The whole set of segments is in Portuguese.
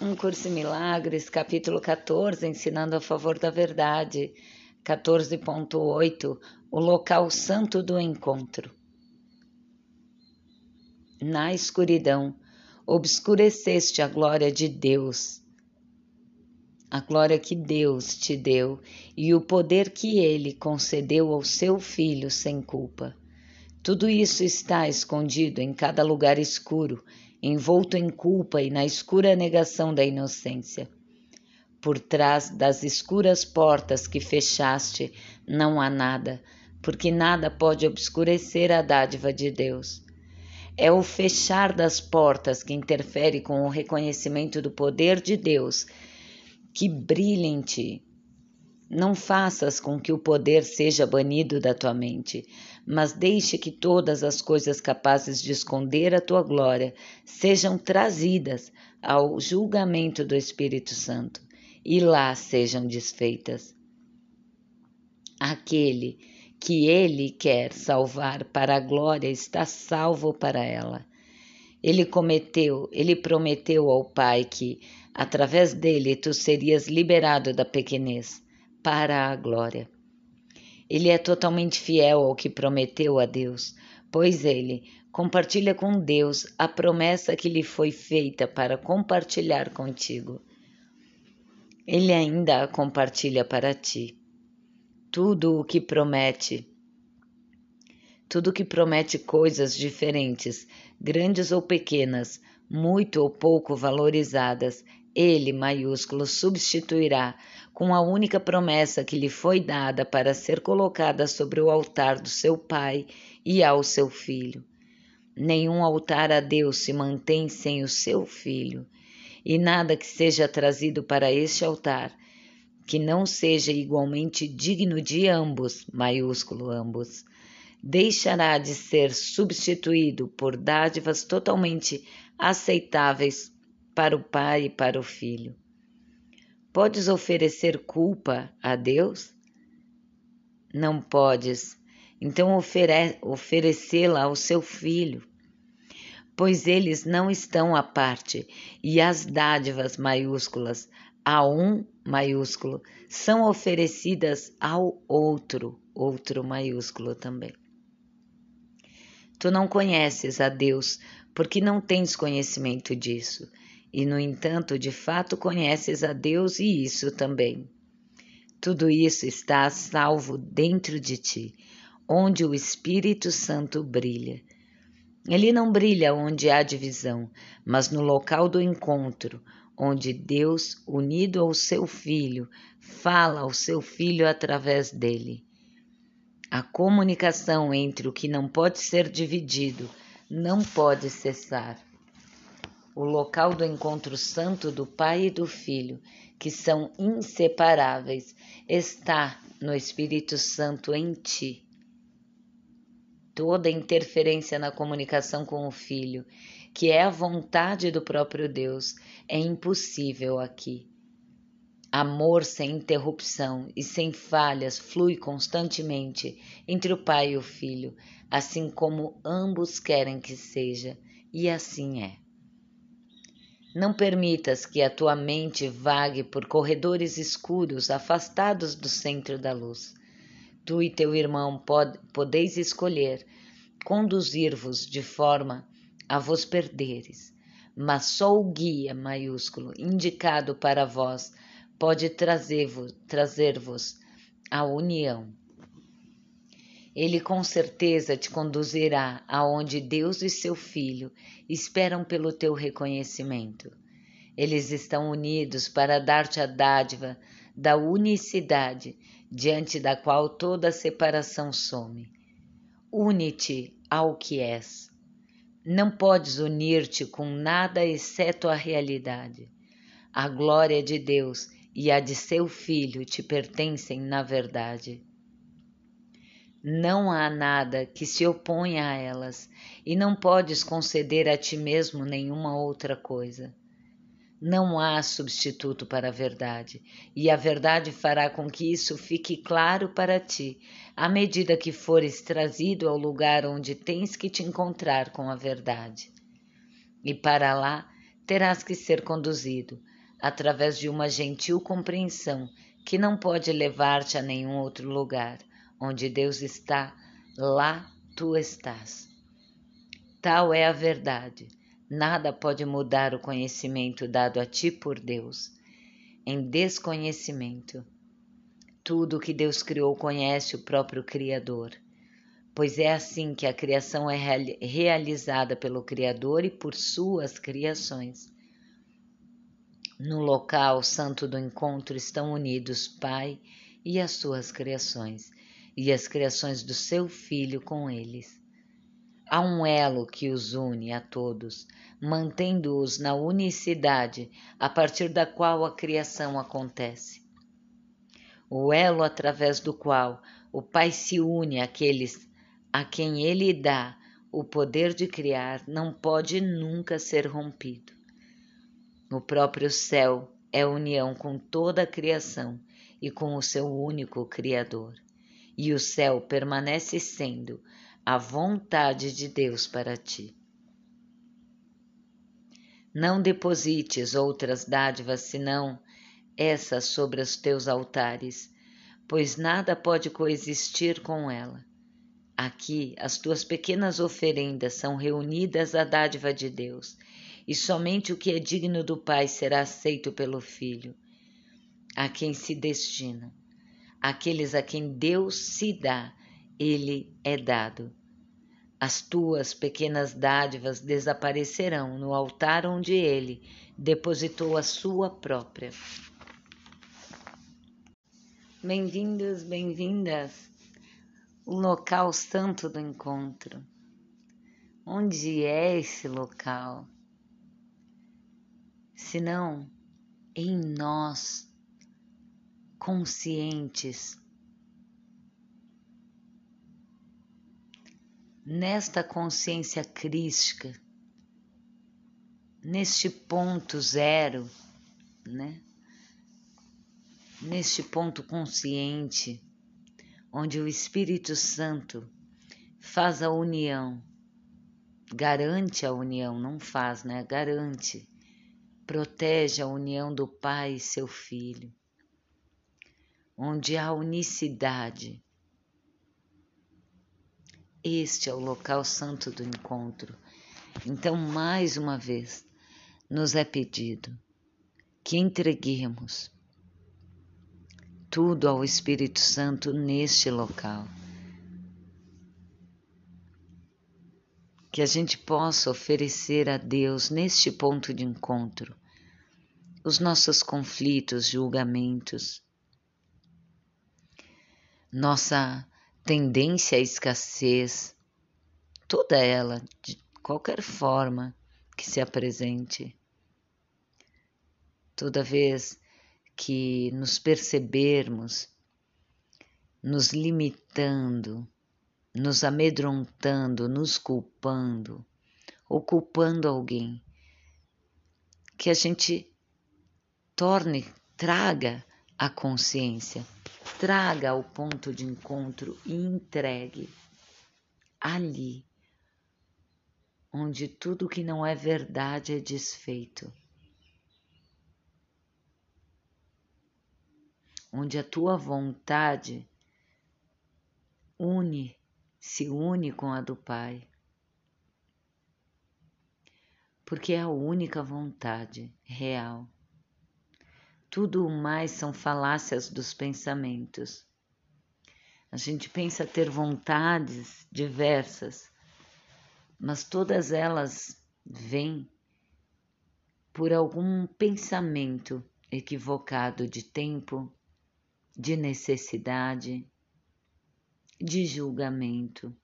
Um Curso em Milagres, capítulo 14, ensinando a favor da verdade. 14.8 O local santo do encontro. Na escuridão, obscureceste a glória de Deus, a glória que Deus te deu e o poder que ele concedeu ao seu filho sem culpa. Tudo isso está escondido em cada lugar escuro, envolto em culpa e na escura negação da inocência. Por trás das escuras portas que fechaste não há nada, porque nada pode obscurecer a dádiva de Deus. É o fechar das portas que interfere com o reconhecimento do poder de Deus que brilha em ti. Não faças com que o poder seja banido da tua mente, mas deixe que todas as coisas capazes de esconder a tua glória sejam trazidas ao julgamento do Espírito Santo e lá sejam desfeitas. Aquele que ele quer salvar para a glória está salvo para ela. Ele cometeu, ele prometeu ao Pai que, através dele, tu serias liberado da pequenez para a glória. Ele é totalmente fiel ao que prometeu a Deus, pois ele compartilha com Deus a promessa que lhe foi feita para compartilhar contigo. Ele ainda a compartilha para ti. Tudo o que promete, tudo que promete coisas diferentes, grandes ou pequenas, muito ou pouco valorizadas, ele, maiúsculo, substituirá com a única promessa que lhe foi dada para ser colocada sobre o altar do seu pai e ao seu filho. Nenhum altar a Deus se mantém sem o seu filho, e nada que seja trazido para este altar que não seja igualmente digno de ambos, maiúsculo ambos, deixará de ser substituído por dádivas totalmente aceitáveis para o pai e para o filho. Podes oferecer culpa a Deus? Não podes. Então ofere oferecê-la ao seu filho, pois eles não estão à parte, e as dádivas maiúsculas a um maiúsculo são oferecidas ao outro, outro maiúsculo também. Tu não conheces a Deus porque não tens conhecimento disso, e no entanto, de fato conheces a Deus e isso também. Tudo isso está salvo dentro de ti, onde o Espírito Santo brilha. Ele não brilha onde há divisão, mas no local do encontro, onde Deus, unido ao seu Filho, fala ao seu Filho através dele. A comunicação entre o que não pode ser dividido não pode cessar. O local do encontro santo do Pai e do Filho, que são inseparáveis, está no Espírito Santo em ti. Toda interferência na comunicação com o Filho, que é a vontade do próprio Deus, é impossível aqui. Amor sem interrupção e sem falhas flui constantemente entre o pai e o filho, assim como ambos querem que seja, e assim é. Não permitas que a tua mente vague por corredores escuros afastados do centro da luz. Tu e teu irmão pod podeis escolher conduzir-vos de forma a vos perderes, mas só o guia maiúsculo indicado para vós pode trazer-vos trazer a união. Ele com certeza te conduzirá aonde Deus e seu Filho esperam pelo teu reconhecimento. Eles estão unidos para dar-te a dádiva da unicidade, diante da qual toda separação some. Une-te ao que és. Não podes unir-te com nada exceto a realidade. A glória de Deus e a de seu filho te pertencem na verdade. Não há nada que se oponha a elas, e não podes conceder a ti mesmo nenhuma outra coisa. Não há substituto para a verdade, e a verdade fará com que isso fique claro para ti, à medida que fores trazido ao lugar onde tens que te encontrar com a verdade. E para lá terás que ser conduzido através de uma gentil compreensão que não pode levar-te a nenhum outro lugar. Onde Deus está, lá tu estás. Tal é a verdade. Nada pode mudar o conhecimento dado a ti por Deus. Em desconhecimento, tudo o que Deus criou conhece o próprio Criador, pois é assim que a criação é realizada pelo Criador e por suas criações. No local santo do encontro estão unidos Pai e as suas criações, e as criações do seu Filho com eles. Há um elo que os une a todos, mantendo-os na unicidade a partir da qual a criação acontece. O elo através do qual o Pai se une àqueles a quem ele dá o poder de criar não pode nunca ser rompido. O próprio céu é união com toda a criação e com o seu único Criador. E o céu permanece sendo a vontade de Deus para ti. Não deposites outras dádivas senão essas sobre os teus altares, pois nada pode coexistir com ela. Aqui as tuas pequenas oferendas são reunidas à dádiva de Deus e somente o que é digno do Pai será aceito pelo Filho, a quem se destina. Aqueles a quem Deus se dá, ele é dado. As tuas pequenas dádivas desaparecerão no altar onde ele depositou a sua própria. Bem-vindos, bem-vindas, o local santo do encontro. Onde é esse local? senão em nós, conscientes. Nesta consciência crística, neste ponto zero, né? Neste ponto consciente, onde o Espírito Santo faz a união, garante a união, não faz, né? Garante protege a união do Pai e seu Filho, onde há unicidade. Este é o local santo do encontro. Então, mais uma vez, nos é pedido que entreguemos tudo ao Espírito Santo neste local. que a gente possa oferecer a Deus neste ponto de encontro os nossos conflitos, julgamentos, nossa tendência à escassez, toda ela, de qualquer forma que se apresente. Toda vez que nos percebermos nos limitando, nos amedrontando, nos culpando ou culpando alguém. Que a gente torne, traga a consciência, traga ao ponto de encontro e entregue ali, onde tudo que não é verdade é desfeito. Onde a tua vontade une se une com a do Pai, porque é a única vontade real. Tudo o mais são falácias dos pensamentos. A gente pensa ter vontades diversas, mas todas elas vêm por algum pensamento equivocado de tempo, de necessidade, de julgamento.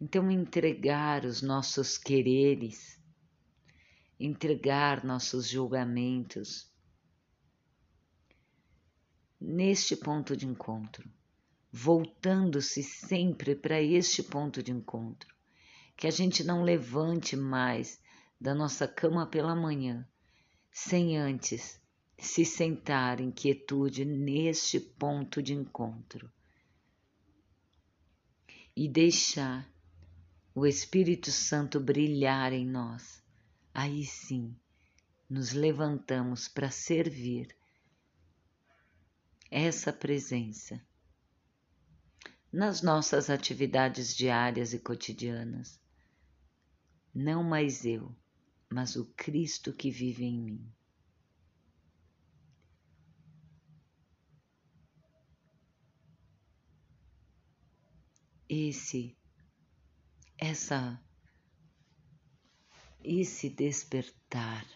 Então, entregar os nossos quereres, entregar nossos julgamentos neste ponto de encontro, voltando-se sempre para este ponto de encontro, que a gente não levante mais da nossa cama pela manhã sem antes se sentar em quietude neste ponto de encontro e deixar o Espírito Santo brilhar em nós, aí sim nos levantamos para servir essa presença nas nossas atividades diárias e cotidianas. Não mais eu, mas o Cristo que vive em mim. Esse, essa, esse despertar,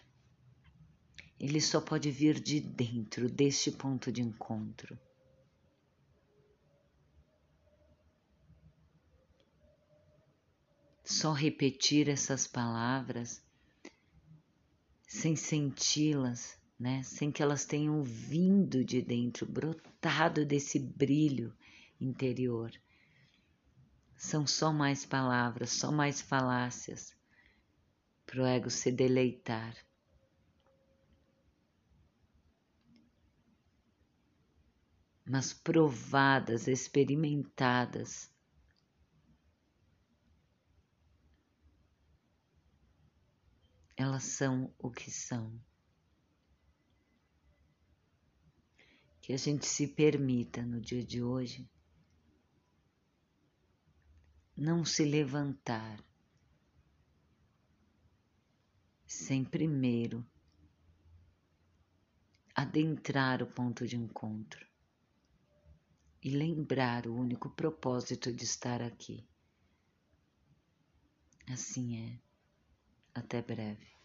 ele só pode vir de dentro deste ponto de encontro. Só repetir essas palavras sem senti-las, né? Sem que elas tenham vindo de dentro, brotado desse brilho interior. São só mais palavras, só mais falácias para o ego se deleitar. Mas provadas, experimentadas, elas são o que são. Que a gente se permita no dia de hoje não se levantar sem primeiro adentrar o ponto de encontro e lembrar o único propósito de estar aqui. Assim é. Até breve.